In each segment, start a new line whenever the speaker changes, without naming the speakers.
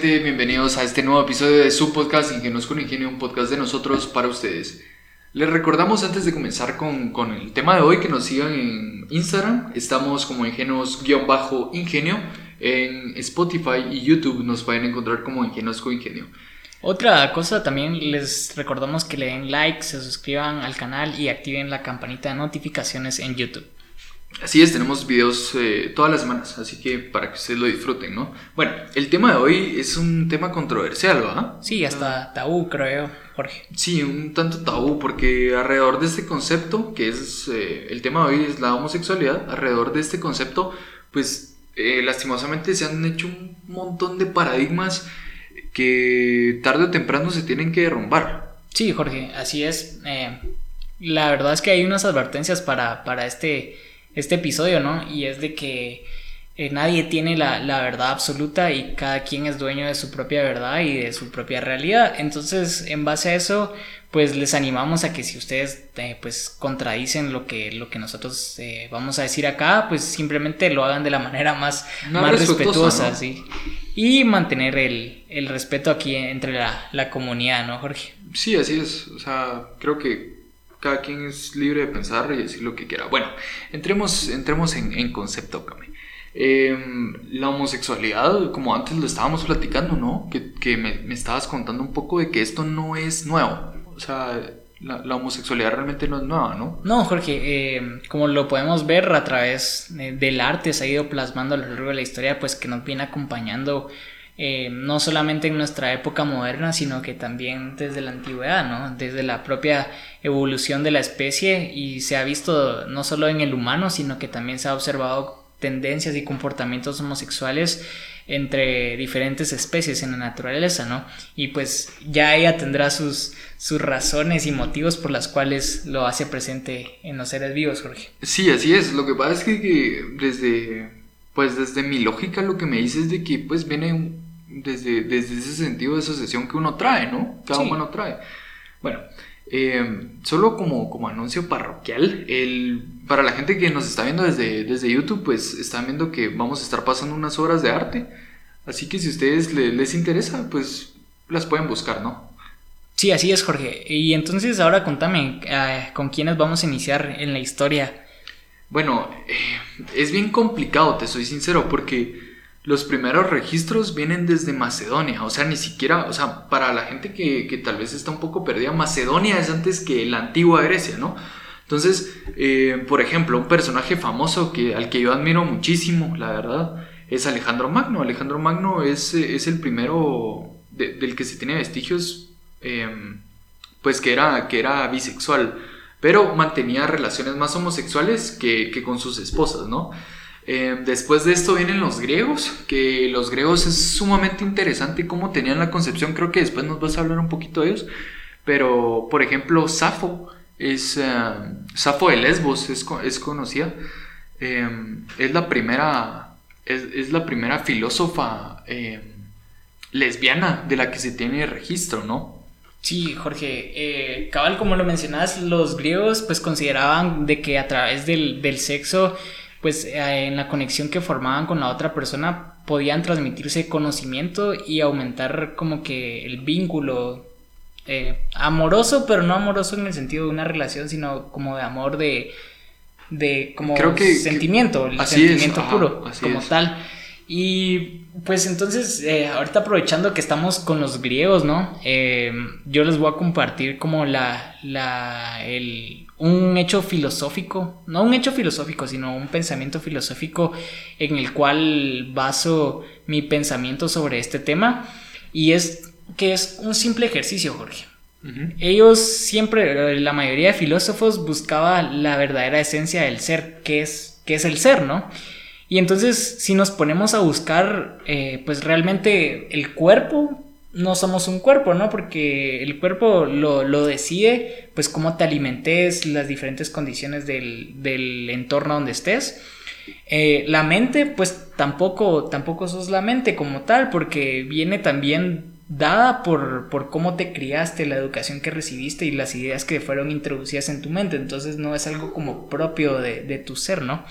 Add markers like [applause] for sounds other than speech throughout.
Bienvenidos a este nuevo episodio de su podcast Ingenios con Ingenio, un podcast de nosotros para ustedes. Les recordamos antes de comenzar con, con el tema de hoy que nos sigan en Instagram. Estamos como Ingenios-Ingenio. En Spotify y YouTube nos pueden encontrar como Ingenios con Ingenio.
Otra cosa también les recordamos que le den like, se suscriban al canal y activen la campanita de notificaciones en YouTube.
Así es, tenemos videos eh, todas las semanas, así que para que ustedes lo disfruten, ¿no? Bueno, el tema de hoy es un tema controversial, ¿verdad?
Sí, hasta tabú, creo, Jorge.
Sí, un tanto tabú, porque alrededor de este concepto, que es eh, el tema de hoy, es la homosexualidad, alrededor de este concepto, pues eh, lastimosamente se han hecho un montón de paradigmas que tarde o temprano se tienen que derrumbar.
Sí, Jorge, así es. la verdad es que hay unas advertencias para, para este este episodio, ¿no? Y es de que eh, nadie tiene la, verdad absoluta y cada quien es dueño de su propia verdad y de su propia realidad. Entonces, en base a eso, pues les animamos a que si ustedes eh, pues contradicen lo que, lo que nosotros eh, vamos a decir acá, pues simplemente lo hagan de la manera más, más respetuosa, ¿sí? Y mantener el, el respeto aquí entre la, la comunidad, ¿no, Jorge?
Sí, así es. O sea, creo que cada quien es libre de pensar y decir lo que quiera. Bueno, entremos, entremos en, concepto, Kame. Em, la homosexualidad, como antes lo estábamos platicando, ¿no? Que, me, estabas contando un poco de que esto no es nuevo. O sea, la, homosexualidad realmente no es nueva, ¿no?
No, Jorge, em, como lo podemos ver a través del arte, se ha ido plasmando a lo largo de la historia, pues que nos viene acompañando eh, no solamente en nuestra época moderna, sino que también desde la antigüedad, ¿no? desde la propia evolución de la especie y se ha visto no solo en el humano, sino que también se ha observado tendencias y comportamientos homosexuales entre diferentes especies en la naturaleza, ¿no? Y pues ya ella tendrá sus, sus razones y motivos por las cuales lo hace presente en los seres vivos, Jorge.
Sí, así es. Lo que pasa es que, desde, pues desde mi lógica lo que me dice es de que pues viene un desde, desde ese sentido de asociación que uno trae, ¿no? Cada uno trae. Bueno, eh, solo como, como anuncio parroquial, el, para la gente que nos está viendo desde, desde YouTube, pues están viendo que vamos a estar pasando unas obras de arte. Así que si a ustedes les, interesa, pues las pueden buscar, ¿no?
Sí, así es, Jorge. Y entonces ahora contame, eh, ¿con quiénes vamos a iniciar en la historia?
Bueno, eh, es bien complicado, te soy sincero, porque los primeros registros vienen desde Macedonia, o sea, ni siquiera, o sea, para la gente que, tal vez está un poco perdida, Macedonia es antes que la antigua Grecia, ¿no? Entonces, eh, por ejemplo, un personaje famoso que, al que yo admiro muchísimo, la verdad, es Alejandro Magno. Alejandro Magno es, es el primero del que se tiene vestigios, em, pues que era, que era bisexual, pero mantenía relaciones más homosexuales que, que con sus esposas, ¿no? Eh, después de esto vienen los griegos, que los griegos es sumamente interesante cómo tenían la concepción, creo que después nos vas a hablar un poquito de ellos, pero por ejemplo Safo, es, eh, Safo de Lesbos es, es conocida, eh, es la primera, es, la primera filósofa lesbiana de la que se tiene registro, ¿no?
Sí, Jorge, cabal como lo mencionas, los griegos pues consideraban de que a través del, del sexo pues eh, en la conexión que formaban con la otra persona podían transmitirse conocimiento y aumentar como que el vínculo eh, amoroso, pero no amoroso en el sentido de una relación, sino como de amor de, de como Creo que, sentimiento, el sentimiento puro, como tal. Y pues entonces, eh, ahorita aprovechando que estamos con los griegos, ¿no? yo les voy a compartir como la, la, el, un hecho filosófico, no un hecho filosófico, sino un pensamiento filosófico en el cual baso mi pensamiento sobre este tema y es que es un simple ejercicio, Jorge. Ellos siempre, la mayoría de filósofos buscaba la verdadera esencia del ser, que es, que es el ser, ¿no? Y entonces, si nos ponemos a buscar, eh, pues realmente el cuerpo no somos un cuerpo, ¿no? Porque el cuerpo lo, decide, pues cómo te alimentes, las diferentes condiciones del, entorno donde estés. Eh, la mente, pues tampoco, tampoco sos la mente como tal, porque viene también dada por, por cómo te criaste, la educación que recibiste y las ideas que fueron introducidas en tu mente. Entonces no es algo como propio de, tu ser, ¿no?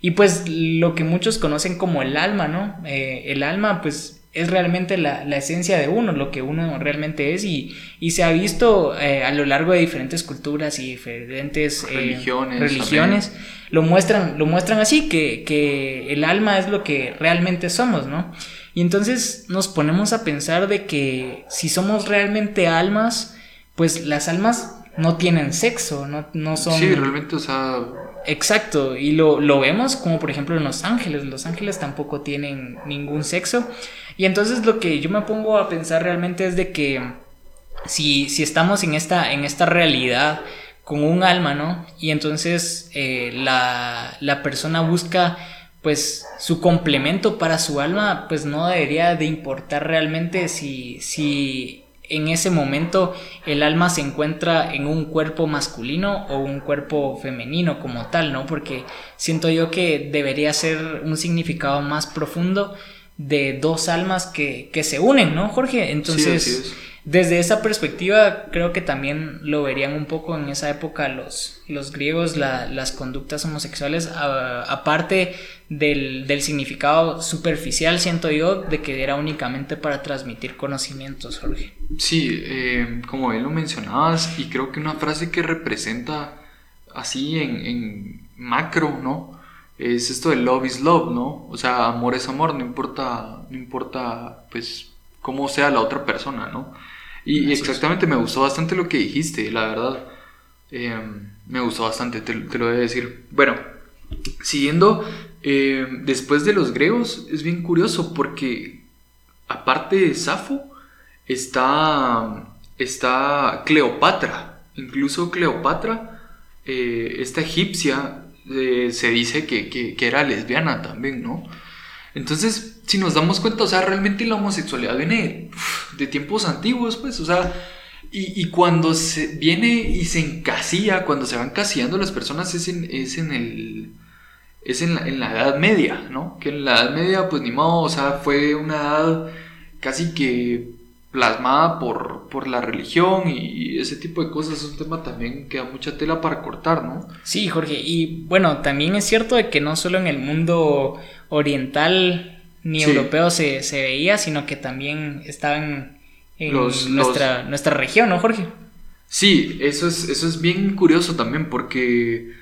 Y pues lo que muchos conocen como el alma, ¿no? Eh, el alma, pues es realmente la, esencia de uno, lo que uno realmente es y, se ha visto eh, a lo largo de diferentes culturas y diferentes eh, religiones, religiones lo muestran, lo muestran así, que, que, el alma es lo que realmente somos, ¿no? Y entonces nos ponemos a pensar de que si somos realmente almas, pues las almas no tienen sexo, no, no son...
Sí, realmente, o sea...
Exacto, y lo, lo, vemos como por ejemplo en Los Ángeles, Los Ángeles tampoco tienen ningún sexo, y entonces lo que yo me pongo a pensar realmente es de que si, si estamos en esta, en esta realidad con un alma, ¿no? Y entonces eh, la, la persona busca pues su complemento para su alma, pues no debería de importar realmente si, si en ese momento el alma se encuentra en un cuerpo masculino o un cuerpo femenino como tal, ¿no? Porque siento yo que debería ser un significado más profundo de dos almas que, se unen, ¿no, Jorge? Entonces, desde esa perspectiva, creo que también lo verían un poco en esa época los, los griegos, las conductas homosexuales, aparte del, significado superficial, siento yo, de que era únicamente para transmitir conocimientos, Jorge.
Sí, eh, como bien lo mencionabas, y creo que una frase que representa así en, en macro, ¿no? Es esto de love is love, ¿no? O sea, amor es amor, no importa, no importa, pues, cómo sea la otra persona, ¿no? Y, exactamente, me gustó bastante lo que dijiste, la verdad. Eh, me gustó bastante, te, te, lo voy a decir. Bueno, siguiendo eh, después de los griegos es bien curioso porque aparte de Safo está, está Cleopatra. Incluso Cleopatra, eh, esta egipcia, eh, se dice que, era lesbiana también, ¿no? Entonces, si nos damos cuenta, o sea, realmente la homosexualidad viene de, tiempos antiguos, pues, o sea, y, cuando se viene y se encasilla, cuando se van casillando las personas, es es en el es en la, Edad Media, ¿no? Que en la Edad Media, pues ni modo, o sea, fue una edad casi que plasmada por, por la religión y ese tipo de cosas es un tema también que da mucha tela para cortar, ¿no?
Sí, Jorge, y bueno, también es cierto de que no solo en el mundo oriental ni europeo se, veía, sino que también estaban en nuestra, nuestra región, ¿no, Jorge?
Sí, eso es, eso es bien curioso también porque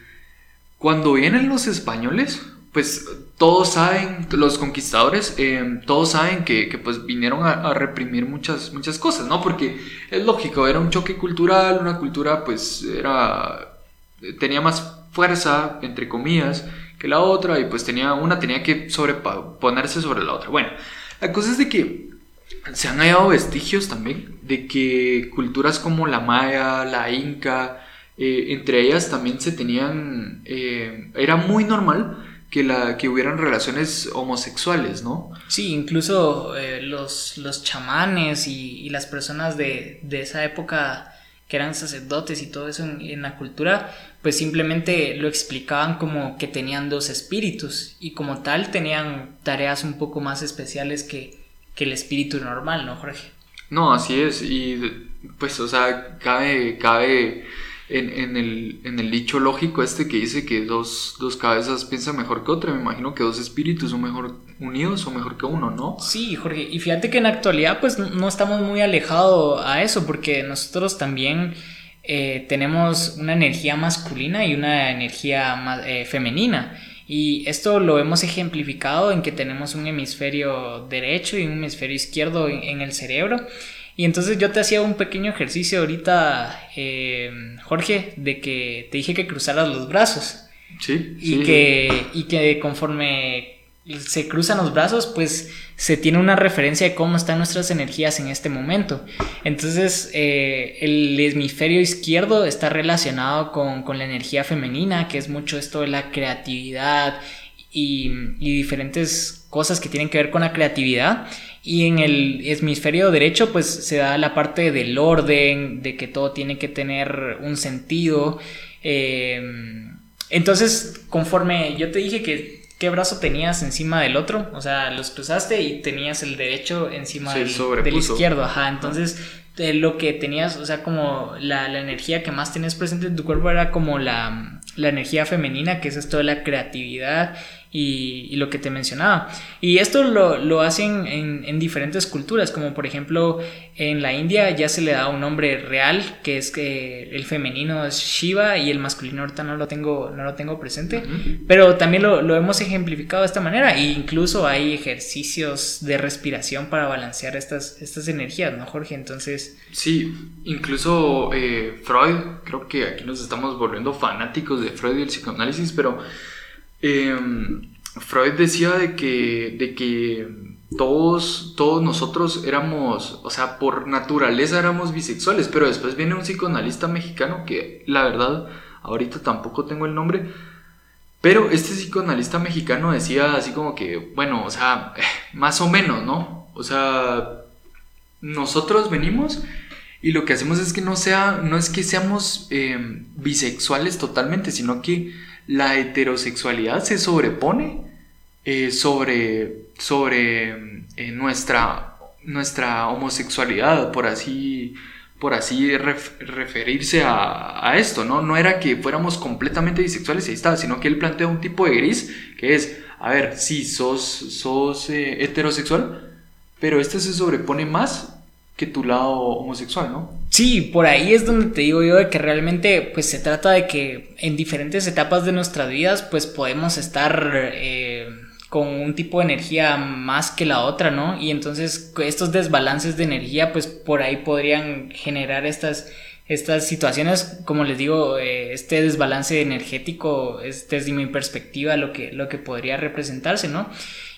cuando vienen los españoles, pues todos saben, los conquistadores, eh, todos saben que, pues vinieron a, reprimir muchas, muchas cosas, ¿no? Porque es lógico, era un choque cultural, una cultura pues era, tenía más fuerza, entre comillas, que la otra y pues tenía, una tenía que sobreponerse sobre la otra. Bueno, la cosa es de que se han hallado vestigios también de que culturas como la maya, la inca, eh, entre ellas también se tenían, eh, era muy normal que, la, que hubieran relaciones homosexuales, ¿no?
Sí, incluso eh, los, los chamanes y, las personas de, esa época que eran sacerdotes y todo eso en, la cultura, pues simplemente lo explicaban como que tenían dos espíritus y como tal tenían tareas un poco más especiales que, que el espíritu normal, ¿no, Jorge?
No, así es, y pues, o sea, cabe, cabe en, el, en el dicho lógico este que dice que dos, cabezas piensan mejor que otra, me imagino que dos espíritus son mejor unidos o mejor que uno, ¿no?
Sí, Jorge, y fíjate que en la actualidad pues no estamos muy alejados a eso, porque nosotros también eh, tenemos una energía masculina y una energía eh, femenina. Y esto lo hemos ejemplificado en que tenemos un hemisferio derecho y un hemisferio izquierdo en el cerebro. Y entonces yo te hacía un pequeño ejercicio ahorita, eh, Jorge, de que te dije que cruzaras los brazos.
Sí.
Y, Que, y que conforme se cruzan los brazos, pues se tiene una referencia de cómo están nuestras energías en este momento. Entonces, eh, el hemisferio izquierdo está relacionado con, con, la energía femenina, que es mucho esto de la creatividad y, diferentes cosas que tienen que ver con la creatividad. Y en el hemisferio derecho pues se da la parte del orden, de que todo tiene que tener un sentido. Eh, entonces, conforme yo te dije que qué brazo tenías encima del otro, o sea, los cruzaste y tenías el derecho encima del, izquierdo, ajá, entonces lo que tenías, o sea, como la, la, energía que más tenías presente en tu cuerpo era como la, la energía femenina, que es esto de la creatividad y, lo que te mencionaba. Y esto lo, lo hacen en, en, diferentes culturas, como por ejemplo en la India ya se le da un nombre real, que es que el femenino es Shiva y el masculino ahorita no lo tengo, no lo tengo presente, pero también lo, lo, hemos ejemplificado de esta manera e incluso hay ejercicios de respiración para balancear estas, estas energías, ¿no, Jorge? Entonces...
Sí, incluso eh, Freud, creo que aquí nos estamos volviendo fanáticos de Freud y el psicoanálisis, pero Em, Freud decía de que, de que todos, todos nosotros éramos, o sea, por naturaleza éramos bisexuales, pero después viene un psicoanalista mexicano que la verdad ahorita tampoco tengo el nombre, pero este psicoanalista mexicano decía así como que, bueno, o sea, [laughs] más o menos, ¿no? O sea, nosotros venimos y lo que hacemos es que no sea, no es que seamos em, bisexuales totalmente, sino que la heterosexualidad se sobrepone eh, sobre, sobre eh, nuestra, nuestra homosexualidad, por así, por así referirse a, esto, ¿no? No era que fuéramos completamente bisexuales y ahí está, sino que él plantea un tipo de gris que es, a ver, sí, sos, sos eh, heterosexual, pero este se sobrepone más que tu lado homosexual, ¿no?
Sí, por ahí es donde te digo yo de que realmente pues se trata de que en diferentes etapas de nuestras vidas pues podemos estar eh, con un tipo de energía más que la otra, ¿no? Y entonces estos desbalances de energía pues por ahí podrían generar estas, estas situaciones, como les digo, eh, este desbalance energético es desde mi perspectiva lo que, lo que podría representarse, ¿no?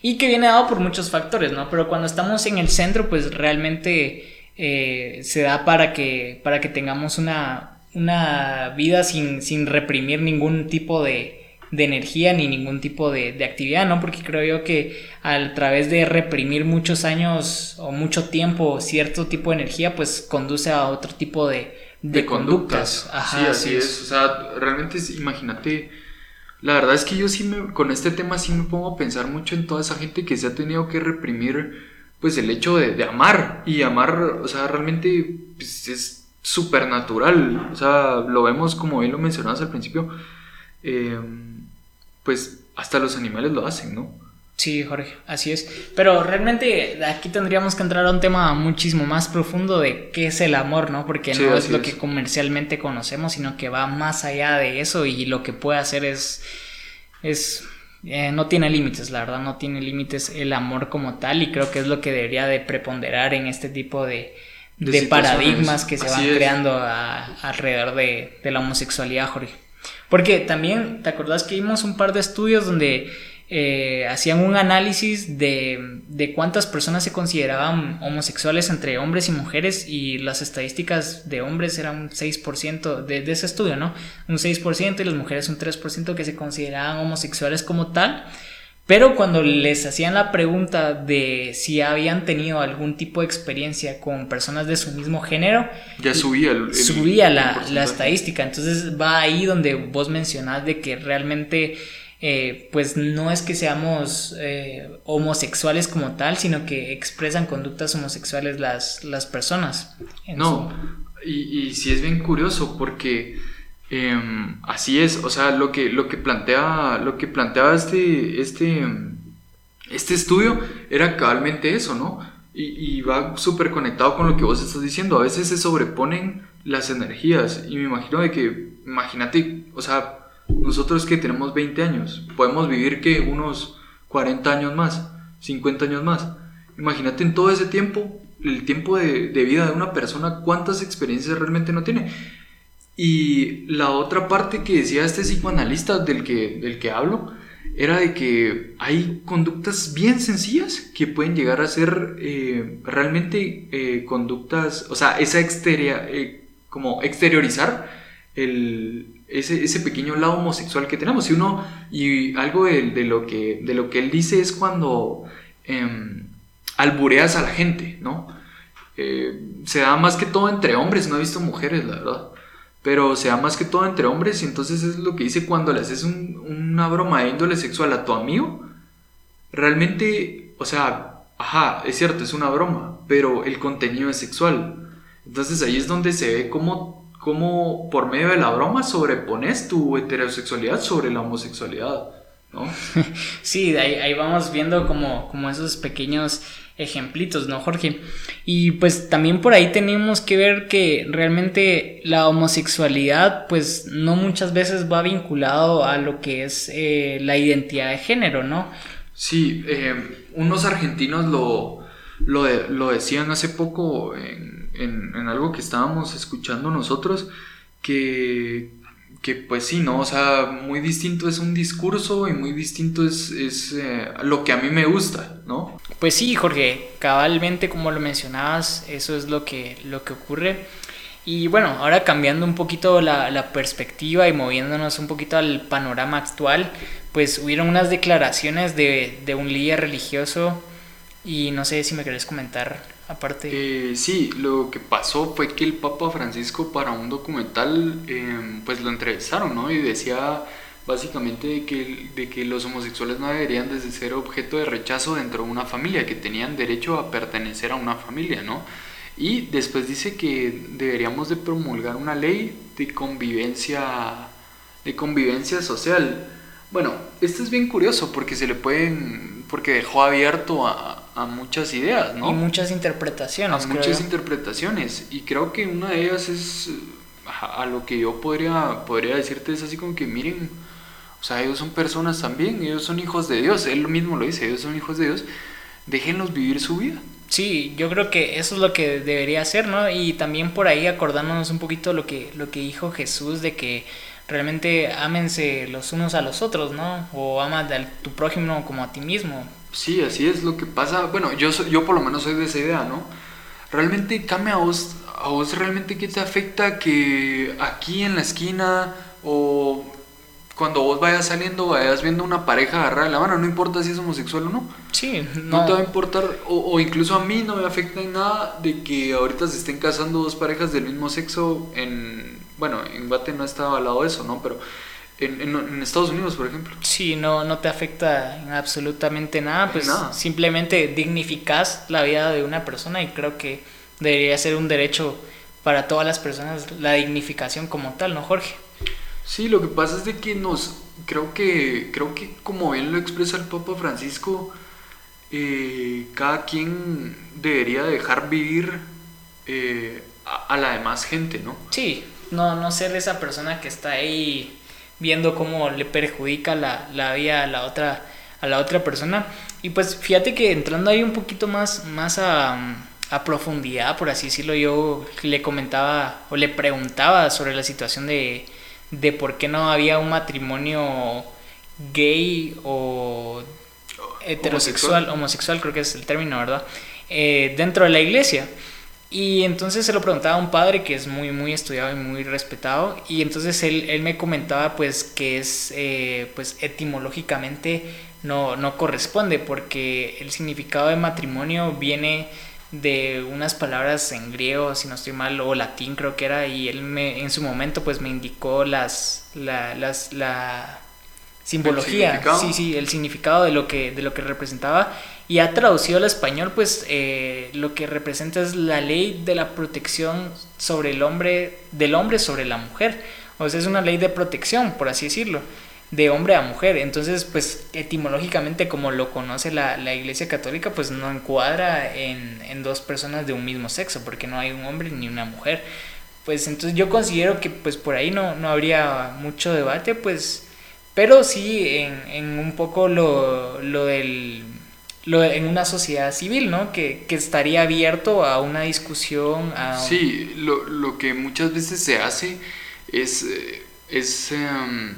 Y que viene dado por muchos factores, ¿no? Pero cuando estamos en el centro, pues realmente eh, se da para que, para que tengamos una, una vida sin, sin, reprimir ningún tipo de, de energía ni ningún tipo de, de, actividad, ¿no? Porque creo yo que a través de reprimir muchos años o mucho tiempo cierto tipo de energía, pues conduce a otro tipo de, de, conductas.
sí, así es. O sea, realmente imagínate la verdad es que yo sí me, con este tema sí me pongo a pensar mucho en toda esa gente que se ha tenido que reprimir, pues el hecho de, amar. Y amar, o sea, realmente pues, es súper natural. O sea, lo vemos como él lo mencionabas al principio. Eh, pues hasta los animales lo hacen, ¿no?
Sí, Jorge, así es. Pero realmente aquí tendríamos que entrar a un tema muchísimo más profundo de qué es el amor, ¿no? Porque no es lo que comercialmente conocemos, sino que va más allá de eso y lo que puede hacer es... es eh, no tiene límites, la verdad, no tiene límites el amor como tal y creo que es lo que debería de preponderar en este tipo de, de, paradigmas que se van creando alrededor de, de la homosexualidad, Jorge. Porque también, ¿te acordás que vimos un par de estudios donde eh, hacían un análisis de, de, cuántas personas se consideraban homosexuales entre hombres y mujeres y las estadísticas de hombres eran un 6% de, de ese estudio, ¿no? Un 6% y las mujeres un 3% que se consideraban homosexuales como tal. Pero cuando les hacían la pregunta de si habían tenido algún tipo de experiencia con personas de su mismo género,
ya subía,
subía la, la, estadística. Entonces va ahí donde vos mencionás de que realmente eh, pues no es que seamos eh, homosexuales como tal, sino que expresan conductas homosexuales las, las personas.
No, y, y sí es bien curioso porque em, así es, o sea, lo que, lo que plantea, lo que planteaba este, este, este estudio era cabalmente eso, ¿no? Y, y va súper conectado con lo que vos estás diciendo. A veces se sobreponen las energías y me imagino de que, imagínate, o sea, nosotros que tenemos 20 años, podemos vivir que unos 40 años más, 50 años más. Imagínate en todo ese tiempo, el tiempo de, vida de una persona, cuántas experiencias realmente no tiene. Y la otra parte que decía este psicoanalista del que, del que hablo, era de que hay conductas bien sencillas que pueden llegar a ser eh, realmente eh, conductas, o sea, esa exterior, eh, como exteriorizar el, ese, ese, pequeño lado homosexual que tenemos. Y uno, y algo de, lo, que, de lo que él dice es cuando em, albureas a la gente, ¿no? Eh, se da más que todo entre hombres, no he visto mujeres, la verdad. Pero se da más que todo entre hombres y entonces es lo que dice cuando le haces una broma de índole sexual a tu amigo. Realmente, o sea, ajá, es cierto, es una broma, pero el contenido es sexual. Entonces ahí es donde se ve cómo cómo por medio de la broma sobrepones tu heterosexualidad sobre la homosexualidad, ¿no? [laughs]
sí, ahí, ahí vamos viendo como, como esos pequeños ejemplitos, ¿no, Jorge? Y pues también por ahí tenemos que ver que realmente la homosexualidad pues no muchas veces va vinculado a lo que es eh, la identidad de género, ¿no?
Sí, eh, unos argentinos lo, lo, decían hace poco en, en, algo que estábamos escuchando nosotros, que, que pues sí, ¿no? O sea, muy distinto es un discurso y muy distinto es, es eh, lo que a mí me gusta, ¿no?
Pues sí, Jorge, cabalmente como lo mencionabas, eso es lo que, lo que ocurre. Y bueno, ahora cambiando un poquito la, la, perspectiva y moviéndonos un poquito al panorama actual, pues hubieron unas declaraciones de, de un líder religioso y no sé si me querés comentar aparte.
Eh, sí, lo que pasó fue que el Papa Francisco para un documental em, pues lo entrevistaron, ¿no? Y decía básicamente de que, de que los homosexuales no deberían de ser objeto de rechazo dentro de una familia, que tenían derecho a pertenecer a una familia, ¿no? Y después dice que deberíamos de promulgar una ley de convivencia, de convivencia social. Bueno, esto es bien curioso porque se le pueden, porque dejó abierto a, a muchas ideas, ¿no?
Y muchas interpretaciones.
A muchas interpretaciones. Y creo que una de ellas es, a, lo que yo podría, podría decirte es así como que miren, o sea, ellos son personas también, ellos son hijos de Dios, él mismo lo dice, ellos son hijos de Dios, déjenlos vivir su vida.
Sí, yo creo que eso es lo que debería ser, ¿no? Y también por ahí acordándonos un poquito lo que, lo que dijo Jesús de que realmente ámense los unos a los otros, ¿no? O ama a tu prójimo como a ti mismo.
Sí, así es lo que pasa. Bueno, yo, yo por lo menos soy de esa idea, ¿no? Realmente, cambia a vos, a vos realmente qué te afecta que aquí en la esquina o cuando vos vayas saliendo vayas viendo una pareja agarrada de la mano, no importa si es homosexual o no.
Sí,
no, te va a importar, o, o, incluso a mí no me afecta en nada de que ahorita se estén casando dos parejas del mismo sexo en, bueno, en Guate no está avalado eso, ¿no? Pero en, Estados Unidos, por ejemplo.
Sí, no, no te afecta absolutamente nada, pues simplemente dignificas la vida de una persona y creo que debería ser un derecho para todas las personas la dignificación como tal, ¿no, Jorge?
Sí, lo que pasa es de que nos, creo que, creo que como bien lo expresa el Papa Francisco, eh, cada quien debería dejar vivir eh, a, a, la demás gente, ¿no?
Sí, no, no ser esa persona que está ahí viendo cómo le perjudica la, la vida a la otra a la otra persona. Y pues fíjate que entrando ahí un poquito más más a, a profundidad por así decirlo yo le comentaba o le preguntaba sobre la situación de, de por qué no había un matrimonio gay o heterosexual homosexual, creo que es el término verdad eh, dentro de la iglesia y entonces se lo preguntaba a un padre que es muy, muy estudiado y muy respetado. Y entonces él, él me comentaba pues que es, eh, pues etimológicamente no, no corresponde porque el significado de matrimonio viene de unas palabras en griego, si no estoy mal, o latín creo que era, y él me, en su momento pues me indicó las, la, las, la simbología, sí, sí, el significado de lo que, de lo que representaba y ha traducido al español, pues eh, lo que representa es la ley de la protección sobre el hombre, del hombre sobre la mujer. O sea, es una ley de protección, por así decirlo, de hombre a mujer. Entonces, pues etimológicamente, como lo conoce la, la Iglesia Católica, pues no encuadra en, en, dos personas de un mismo sexo, porque no hay un hombre ni una mujer. Pues entonces yo considero que pues por ahí no, no habría mucho debate, pues, pero sí en, en un poco lo, lo del en una sociedad civil, ¿no? Que, estaría abierto a una discusión. A...
Sí, lo, que muchas veces se hace es, eh, es em,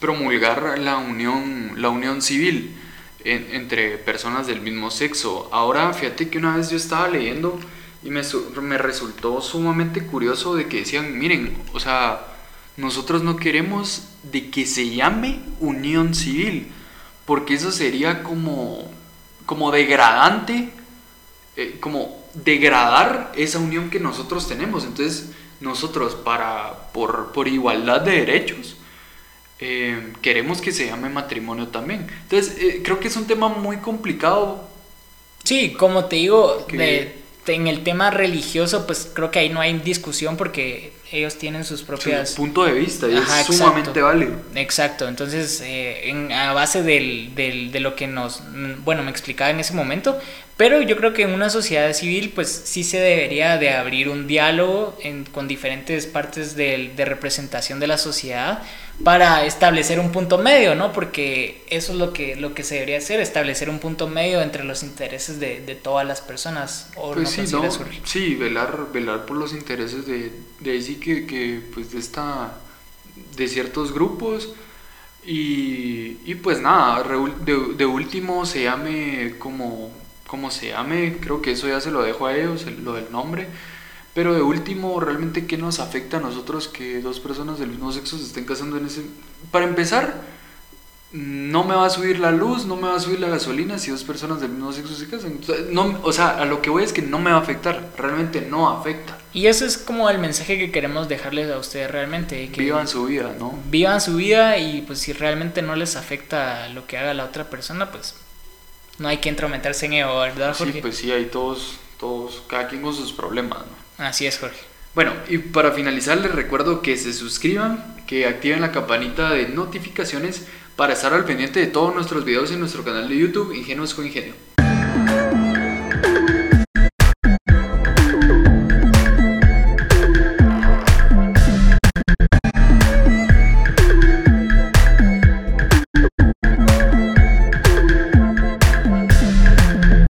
promulgar la unión, la unión civil entre personas del mismo sexo. Ahora, fíjate que una vez yo estaba leyendo y me, me resultó sumamente curioso de que decían, miren, o sea, nosotros no queremos de que se llame unión civil, porque eso sería como como degradante, eh, como degradar esa unión que nosotros tenemos. Entonces, nosotros, para, por, por igualdad de derechos, eh, queremos que se llame matrimonio también. Entonces, eh, creo que es un tema muy complicado.
Sí, como te digo, en el tema religioso, pues creo que ahí no hay discusión porque ellos tienen sus propias...
Su punto de vista y es sumamente válido.
Exacto, entonces eh, a base del, del, de lo que nos, bueno, me explicaba en ese momento, pero yo creo que en una sociedad civil pues sí se debería de abrir un diálogo con diferentes partes de, de, representación de la sociedad para establecer un punto medio, ¿no? Porque eso es lo que, lo que se debería hacer, establecer un punto medio entre los intereses de, de todas las personas. ¿o
pues sí, no, sí, velar, velar por los intereses de, de ahí sí que, que pues de esta, de ciertos grupos y, y pues nada, de, de último se llame como como se llame, creo que eso ya se lo dejo a ellos, lo del nombre. Pero de último, realmente, ¿qué nos afecta a nosotros que dos personas del mismo sexo se estén casando en ese... Para empezar, no me va a subir la luz, no me va a subir la gasolina si dos personas del mismo sexo se casan. No, o sea, a lo que voy es que no me va a afectar, realmente no afecta.
Y eso es como el mensaje que queremos dejarles a ustedes realmente. Que
vivan su vida, ¿no?
Vivan su vida y pues si realmente no les afecta lo que haga la otra persona, pues no hay que entrometerse en ello, ¿verdad, Jorge?
Sí, pues sí, hay todos, todos, cada quien con sus problemas, ¿no?
Así es, Jorge.
Bueno, y para finalizar les recuerdo que se suscriban, que activen la campanita de notificaciones para estar al pendiente de todos nuestros videos en nuestro canal de YouTube Ingenuos con Ingenio.